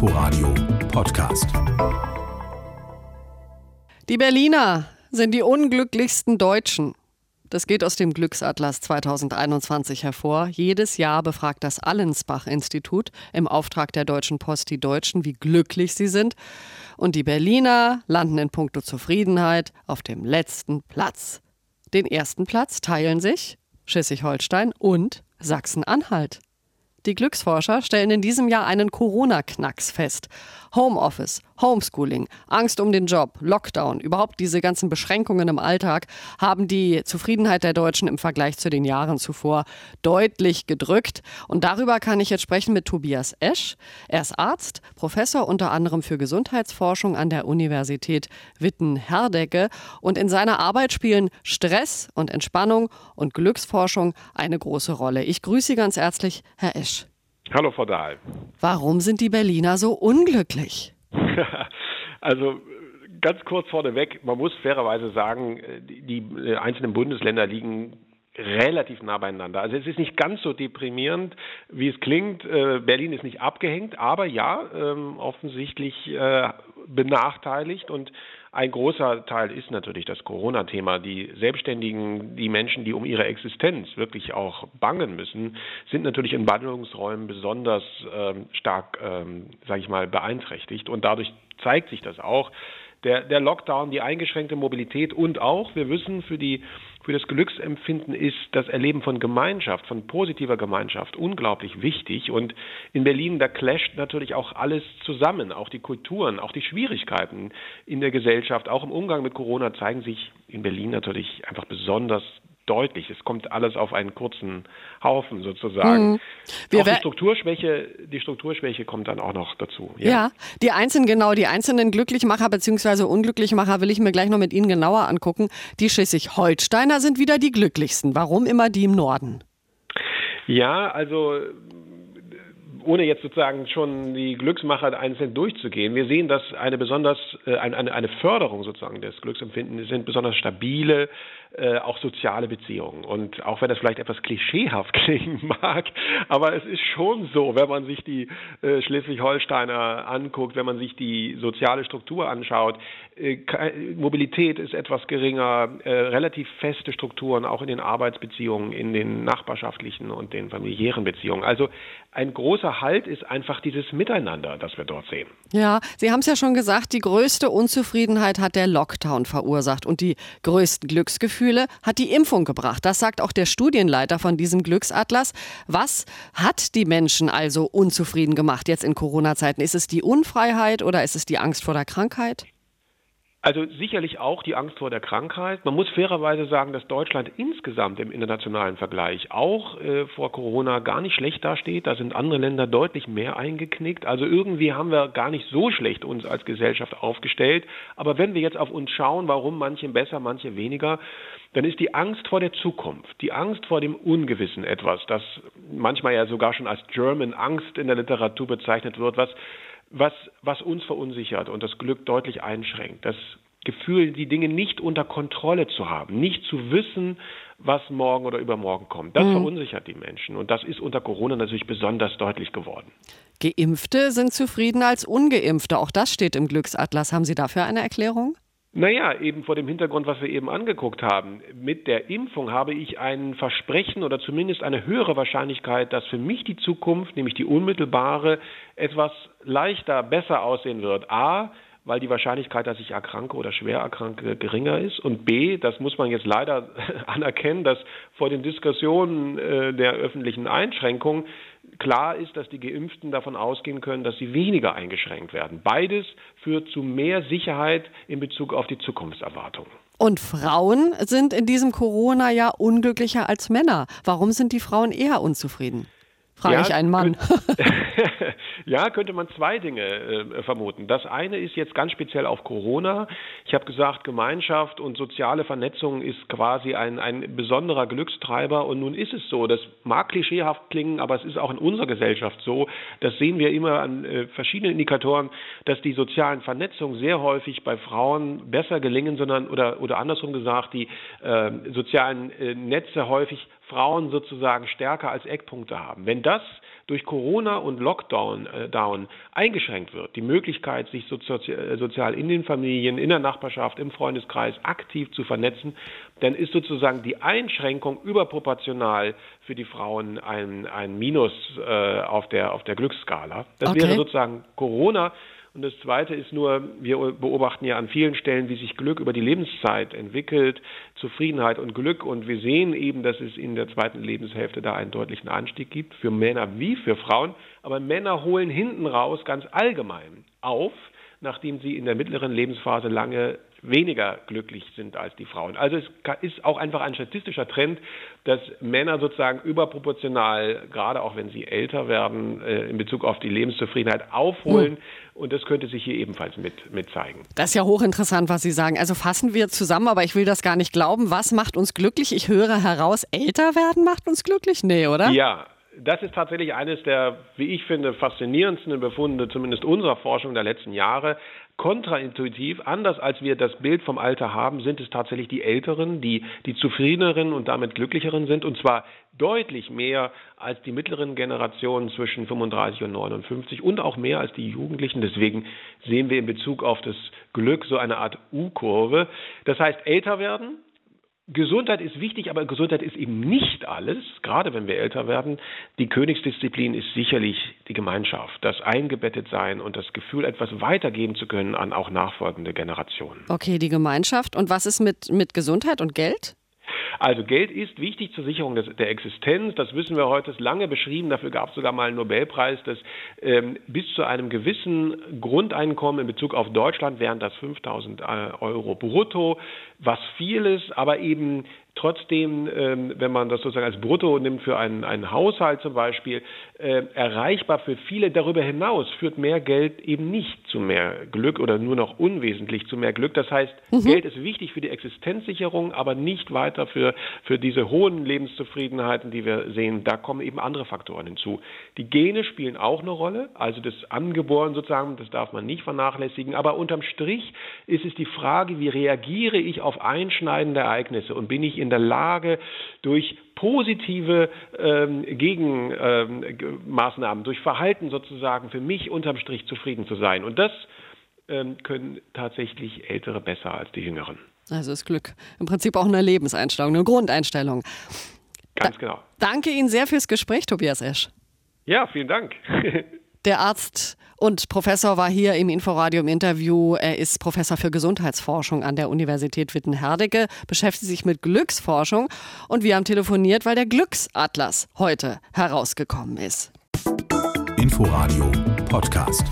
Inforadio Podcast. Die Berliner sind die unglücklichsten Deutschen. Das geht aus dem Glücksatlas 2021 hervor. Jedes Jahr befragt das Allensbach-Institut im Auftrag der Deutschen Post die Deutschen, wie glücklich sie sind. Und die Berliner landen in puncto Zufriedenheit auf dem letzten Platz. Den ersten Platz teilen sich Schleswig-Holstein und Sachsen-Anhalt. Die Glücksforscher stellen in diesem Jahr einen Corona-Knacks fest. Homeoffice, Homeschooling, Angst um den Job, Lockdown, überhaupt diese ganzen Beschränkungen im Alltag haben die Zufriedenheit der Deutschen im Vergleich zu den Jahren zuvor deutlich gedrückt. Und darüber kann ich jetzt sprechen mit Tobias Esch. Er ist Arzt, Professor unter anderem für Gesundheitsforschung an der Universität Witten-Herdecke. Und in seiner Arbeit spielen Stress und Entspannung und Glücksforschung eine große Rolle. Ich grüße Sie ganz herzlich, Herr Esch. Hallo, Frau Dahl. Warum sind die Berliner so unglücklich? Also ganz kurz vorneweg, man muss fairerweise sagen, die, die einzelnen Bundesländer liegen relativ nah beieinander. Also es ist nicht ganz so deprimierend, wie es klingt. Äh, Berlin ist nicht abgehängt, aber ja, ähm, offensichtlich äh, benachteiligt und ein großer Teil ist natürlich das Corona-Thema. Die Selbstständigen, die Menschen, die um ihre Existenz wirklich auch bangen müssen, sind natürlich in Ballungsräumen besonders ähm, stark, ähm, sage ich mal, beeinträchtigt. Und dadurch zeigt sich das auch. Der, der Lockdown, die eingeschränkte Mobilität und auch, wir wissen, für die für das Glücksempfinden ist das Erleben von Gemeinschaft, von positiver Gemeinschaft unglaublich wichtig. Und in Berlin, da clasht natürlich auch alles zusammen, auch die Kulturen, auch die Schwierigkeiten in der Gesellschaft, auch im Umgang mit Corona zeigen sich in Berlin natürlich einfach besonders deutlich. Es kommt alles auf einen kurzen Haufen sozusagen. Mhm. auch die Strukturschwäche, die Strukturschwäche kommt dann auch noch dazu. Ja. ja, die einzelnen, genau, die einzelnen Glücklichmacher bzw. Unglücklichmacher will ich mir gleich noch mit Ihnen genauer angucken. Die Schleswig-Holsteiner sind wieder die glücklichsten. Warum immer die im Norden? Ja, also ohne jetzt sozusagen schon die Glücksmacher einzeln durchzugehen, wir sehen, dass eine besonders äh, eine, eine Förderung sozusagen des Glücksempfindens sind besonders stabile, äh, auch soziale Beziehungen. Und auch wenn das vielleicht etwas klischeehaft klingen mag, aber es ist schon so, wenn man sich die äh, Schleswig-Holsteiner anguckt, wenn man sich die soziale Struktur anschaut, äh, Mobilität ist etwas geringer, äh, relativ feste Strukturen auch in den Arbeitsbeziehungen, in den nachbarschaftlichen und den familiären Beziehungen. Also ein großer Halt ist einfach dieses Miteinander, das wir dort sehen. Ja, Sie haben es ja schon gesagt, die größte Unzufriedenheit hat der Lockdown verursacht und die größten Glücksgefühle hat die Impfung gebracht. Das sagt auch der Studienleiter von diesem Glücksatlas. Was hat die Menschen also unzufrieden gemacht jetzt in Corona-Zeiten? Ist es die Unfreiheit oder ist es die Angst vor der Krankheit? Also sicherlich auch die Angst vor der Krankheit. Man muss fairerweise sagen, dass Deutschland insgesamt im internationalen Vergleich auch äh, vor Corona gar nicht schlecht dasteht. Da sind andere Länder deutlich mehr eingeknickt. Also irgendwie haben wir gar nicht so schlecht uns als Gesellschaft aufgestellt. Aber wenn wir jetzt auf uns schauen, warum manche besser, manche weniger, dann ist die Angst vor der Zukunft, die Angst vor dem Ungewissen etwas, das manchmal ja sogar schon als German Angst in der Literatur bezeichnet wird, was was, was uns verunsichert und das Glück deutlich einschränkt. Das Gefühl, die Dinge nicht unter Kontrolle zu haben, nicht zu wissen, was morgen oder übermorgen kommt. Das mhm. verunsichert die Menschen und das ist unter Corona natürlich besonders deutlich geworden. Geimpfte sind zufriedener als ungeimpfte. Auch das steht im Glücksatlas. Haben Sie dafür eine Erklärung? Naja, eben vor dem Hintergrund, was wir eben angeguckt haben. Mit der Impfung habe ich ein Versprechen oder zumindest eine höhere Wahrscheinlichkeit, dass für mich die Zukunft, nämlich die unmittelbare, etwas leichter, besser aussehen wird. A, weil die Wahrscheinlichkeit, dass ich erkranke oder schwer erkranke, geringer ist. Und B, das muss man jetzt leider anerkennen, dass vor den Diskussionen äh, der öffentlichen Einschränkungen klar ist, dass die Geimpften davon ausgehen können, dass sie weniger eingeschränkt werden. Beides führt zu mehr Sicherheit in Bezug auf die Zukunftserwartungen. Und Frauen sind in diesem Corona-Jahr unglücklicher als Männer. Warum sind die Frauen eher unzufrieden? Frage ja, ich einen Mann. ja, könnte man zwei Dinge äh, vermuten. Das eine ist jetzt ganz speziell auf Corona. Ich habe gesagt, Gemeinschaft und soziale Vernetzung ist quasi ein, ein besonderer Glückstreiber. Und nun ist es so, das mag klischeehaft klingen, aber es ist auch in unserer Gesellschaft so. Das sehen wir immer an äh, verschiedenen Indikatoren, dass die sozialen Vernetzungen sehr häufig bei Frauen besser gelingen, sondern oder, oder andersrum gesagt, die äh, sozialen Netze häufig Frauen sozusagen stärker als Eckpunkte haben. Wenn das durch Corona und Lockdown äh, down eingeschränkt wird, die Möglichkeit, sich sozi äh, sozial in den Familien, in der Nachbarschaft, im Freundeskreis aktiv zu vernetzen, dann ist sozusagen die Einschränkung überproportional für die Frauen ein, ein Minus äh, auf, der, auf der Glücksskala. Das okay. wäre sozusagen Corona und das Zweite ist nur, wir beobachten ja an vielen Stellen, wie sich Glück über die Lebenszeit entwickelt, Zufriedenheit und Glück. Und wir sehen eben, dass es in der zweiten Lebenshälfte da einen deutlichen Anstieg gibt, für Männer wie für Frauen. Aber Männer holen hinten raus ganz allgemein auf, nachdem sie in der mittleren Lebensphase lange weniger glücklich sind als die Frauen. Also es ist auch einfach ein statistischer Trend, dass Männer sozusagen überproportional, gerade auch wenn sie älter werden, äh, in Bezug auf die Lebenszufriedenheit aufholen. Mhm. Und das könnte sich hier ebenfalls mit, mit zeigen. Das ist ja hochinteressant, was Sie sagen. Also fassen wir zusammen, aber ich will das gar nicht glauben. Was macht uns glücklich? Ich höre heraus, älter werden macht uns glücklich? Nee, oder? Ja, das ist tatsächlich eines der, wie ich finde, faszinierendsten Befunde, zumindest unserer Forschung der letzten Jahre. Kontraintuitiv, anders als wir das Bild vom Alter haben, sind es tatsächlich die Älteren, die die zufriedeneren und damit glücklicheren sind, und zwar deutlich mehr als die mittleren Generationen zwischen 35 und 59 und auch mehr als die Jugendlichen. Deswegen sehen wir in Bezug auf das Glück so eine Art U-Kurve. Das heißt, älter werden, Gesundheit ist wichtig, aber Gesundheit ist eben nicht alles, gerade wenn wir älter werden. Die Königsdisziplin ist sicherlich die Gemeinschaft, das Eingebettetsein und das Gefühl, etwas weitergeben zu können an auch nachfolgende Generationen. Okay, die Gemeinschaft. Und was ist mit, mit Gesundheit und Geld? Also Geld ist wichtig zur Sicherung des, der Existenz. Das wissen wir heute, ist lange beschrieben. Dafür gab es sogar mal einen Nobelpreis, dass ähm, bis zu einem gewissen Grundeinkommen in Bezug auf Deutschland wären das 5000 äh, Euro brutto, was viel ist, aber eben trotzdem, ähm, wenn man das sozusagen als Brutto nimmt für einen, einen Haushalt zum Beispiel, äh, erreichbar für viele darüber hinaus, führt mehr Geld eben nicht zu mehr Glück oder nur noch unwesentlich zu mehr Glück. Das heißt, mhm. Geld ist wichtig für die Existenzsicherung, aber nicht weiter für, für diese hohen Lebenszufriedenheiten, die wir sehen. Da kommen eben andere Faktoren hinzu. Die Gene spielen auch eine Rolle, also das Angeboren sozusagen, das darf man nicht vernachlässigen. Aber unterm Strich ist es die Frage, wie reagiere ich auf einschneidende Ereignisse und bin ich in der Lage, durch positive ähm, Gegenmaßnahmen, ähm, durch Verhalten sozusagen für mich unterm Strich zufrieden zu sein. Und das ähm, können tatsächlich Ältere besser als die Jüngeren. Also ist Glück im Prinzip auch eine Lebenseinstellung, eine Grundeinstellung. Ganz da genau. Danke Ihnen sehr fürs Gespräch, Tobias Esch. Ja, vielen Dank. Der Arzt und Professor war hier im Inforadio im Interview. Er ist Professor für Gesundheitsforschung an der Universität Witten-Herdecke, beschäftigt sich mit Glücksforschung und wir haben telefoniert, weil der Glücksatlas heute herausgekommen ist. Inforadio Podcast.